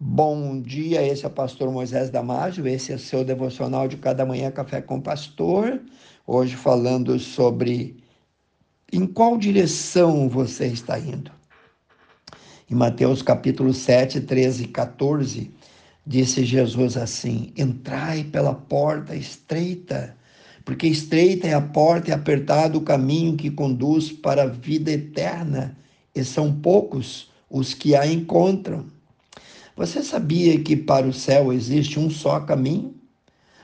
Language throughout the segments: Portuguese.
Bom dia, esse é o pastor Moisés Damásio, esse é o seu devocional de cada manhã Café com Pastor. Hoje falando sobre em qual direção você está indo. Em Mateus capítulo 7, 13 e 14, disse Jesus assim: Entrai pela porta estreita, porque estreita é a porta e apertado o caminho que conduz para a vida eterna, e são poucos os que a encontram. Você sabia que para o céu existe um só caminho?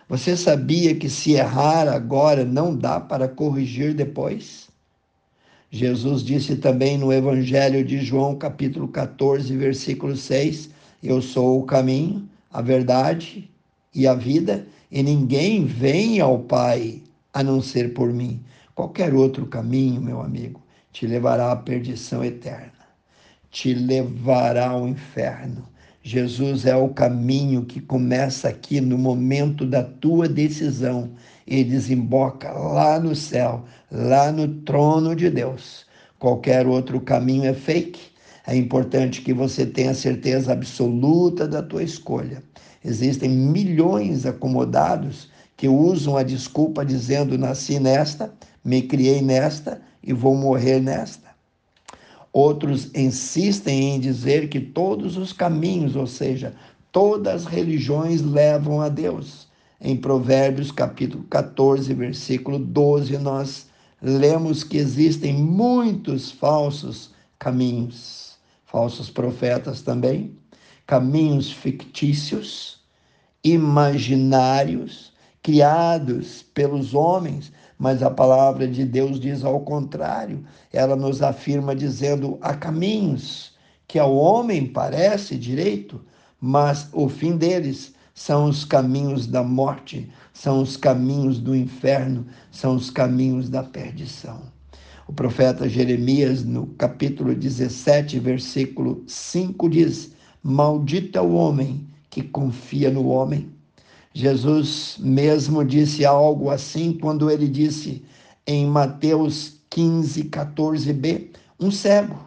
Você sabia que se errar agora não dá para corrigir depois? Jesus disse também no Evangelho de João, capítulo 14, versículo 6: Eu sou o caminho, a verdade e a vida, e ninguém vem ao Pai a não ser por mim. Qualquer outro caminho, meu amigo, te levará à perdição eterna, te levará ao inferno Jesus é o caminho que começa aqui no momento da tua decisão e desemboca lá no céu, lá no trono de Deus. Qualquer outro caminho é fake. É importante que você tenha certeza absoluta da tua escolha. Existem milhões acomodados que usam a desculpa dizendo: nasci nesta, me criei nesta e vou morrer nesta. Outros insistem em dizer que todos os caminhos, ou seja, todas as religiões levam a Deus. Em Provérbios capítulo 14, versículo 12, nós lemos que existem muitos falsos caminhos, falsos profetas também, caminhos fictícios, imaginários, criados pelos homens mas a palavra de Deus diz ao contrário. Ela nos afirma dizendo: há caminhos que ao homem parece direito, mas o fim deles são os caminhos da morte, são os caminhos do inferno, são os caminhos da perdição. O profeta Jeremias, no capítulo 17, versículo 5, diz: Maldito é o homem que confia no homem Jesus mesmo disse algo assim quando ele disse em Mateus 15, 14b: Um cego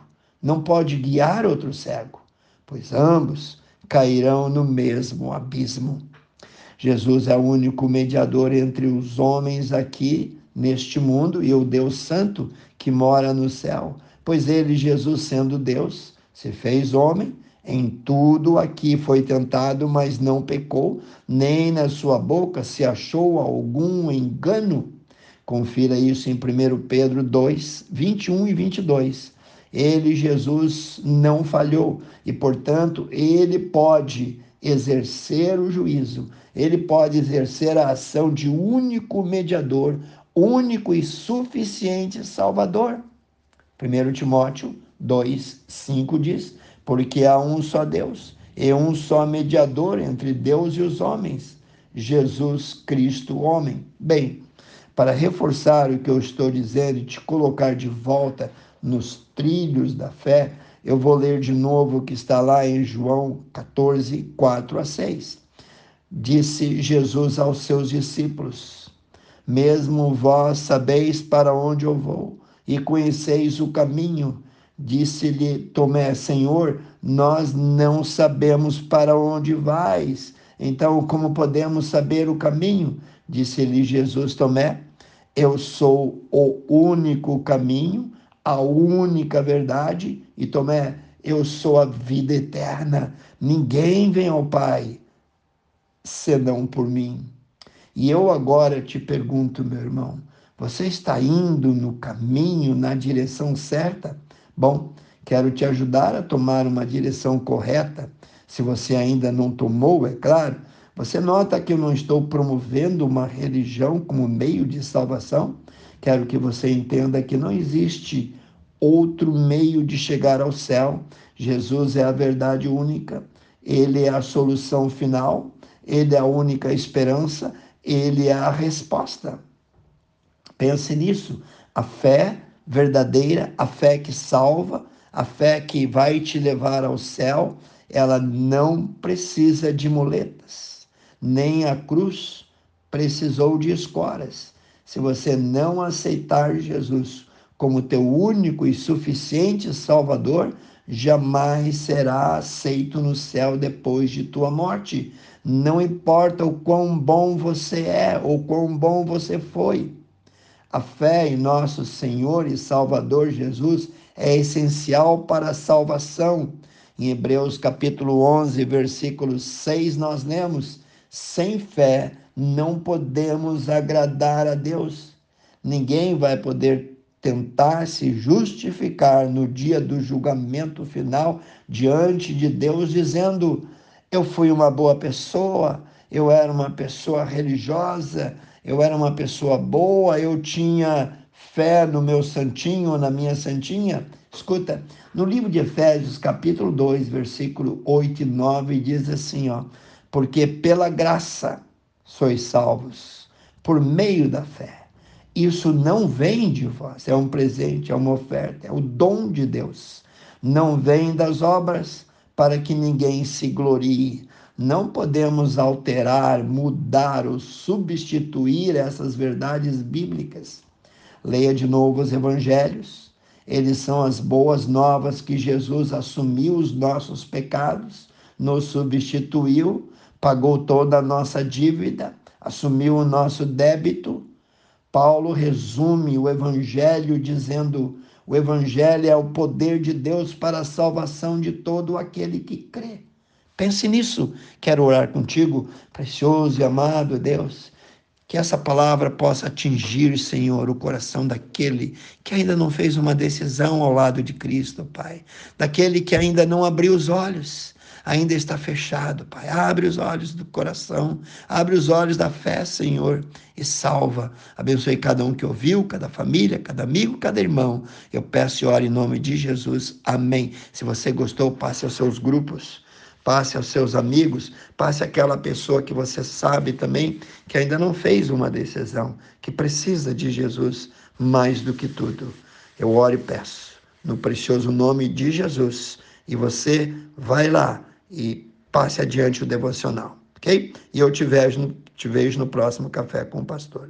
não pode guiar outro cego, pois ambos cairão no mesmo abismo. Jesus é o único mediador entre os homens aqui neste mundo e o Deus Santo que mora no céu, pois ele, Jesus, sendo Deus, se fez homem em tudo aqui foi tentado, mas não pecou, nem na sua boca se achou algum engano. Confira isso em 1 Pedro 2, 21 e 22. Ele, Jesus, não falhou e, portanto, ele pode exercer o juízo, ele pode exercer a ação de único mediador, único e suficiente Salvador. 1 Timóteo 2, 5 diz porque há um só Deus e um só mediador entre Deus e os homens, Jesus Cristo, homem. Bem, para reforçar o que eu estou dizendo e te colocar de volta nos trilhos da fé, eu vou ler de novo o que está lá em João 14, 4 a 6. Disse Jesus aos seus discípulos: Mesmo vós sabeis para onde eu vou e conheceis o caminho Disse-lhe Tomé: Senhor, nós não sabemos para onde vais. Então, como podemos saber o caminho? Disse-lhe Jesus Tomé: Eu sou o único caminho, a única verdade. E Tomé, eu sou a vida eterna. Ninguém vem ao Pai senão por mim. E eu agora te pergunto, meu irmão, você está indo no caminho, na direção certa? Bom, quero te ajudar a tomar uma direção correta. Se você ainda não tomou, é claro, você nota que eu não estou promovendo uma religião como meio de salvação? Quero que você entenda que não existe outro meio de chegar ao céu. Jesus é a verdade única, ele é a solução final, ele é a única esperança, ele é a resposta. Pense nisso. A fé verdadeira, a fé que salva, a fé que vai te levar ao céu, ela não precisa de muletas, nem a cruz precisou de escoras. Se você não aceitar Jesus como teu único e suficiente Salvador, jamais será aceito no céu depois de tua morte. Não importa o quão bom você é ou quão bom você foi. A fé em nosso Senhor e Salvador Jesus é essencial para a salvação. Em Hebreus capítulo 11, versículo 6, nós lemos: sem fé não podemos agradar a Deus. Ninguém vai poder tentar se justificar no dia do julgamento final diante de Deus, dizendo: Eu fui uma boa pessoa, eu era uma pessoa religiosa, eu era uma pessoa boa, eu tinha fé no meu santinho, na minha santinha. Escuta, no livro de Efésios, capítulo 2, versículo 8 e 9, diz assim, ó: Porque pela graça sois salvos, por meio da fé. Isso não vem de vós, é um presente, é uma oferta, é o dom de Deus. Não vem das obras para que ninguém se glorie. Não podemos alterar, mudar ou substituir essas verdades bíblicas. Leia de novo os evangelhos. Eles são as boas novas que Jesus assumiu os nossos pecados, nos substituiu, pagou toda a nossa dívida, assumiu o nosso débito. Paulo resume o evangelho dizendo: o evangelho é o poder de Deus para a salvação de todo aquele que crê. Pense nisso. Quero orar contigo, precioso e amado Deus. Que essa palavra possa atingir, Senhor, o coração daquele que ainda não fez uma decisão ao lado de Cristo, Pai. Daquele que ainda não abriu os olhos, ainda está fechado, Pai. Abre os olhos do coração, abre os olhos da fé, Senhor, e salva. Abençoe cada um que ouviu, cada família, cada amigo, cada irmão. Eu peço e oro em nome de Jesus. Amém. Se você gostou, passe aos seus grupos passe aos seus amigos, passe àquela pessoa que você sabe também que ainda não fez uma decisão, que precisa de Jesus mais do que tudo. Eu oro e peço, no precioso nome de Jesus, e você vai lá e passe adiante o devocional, ok? E eu te vejo, te vejo no próximo Café com o Pastor.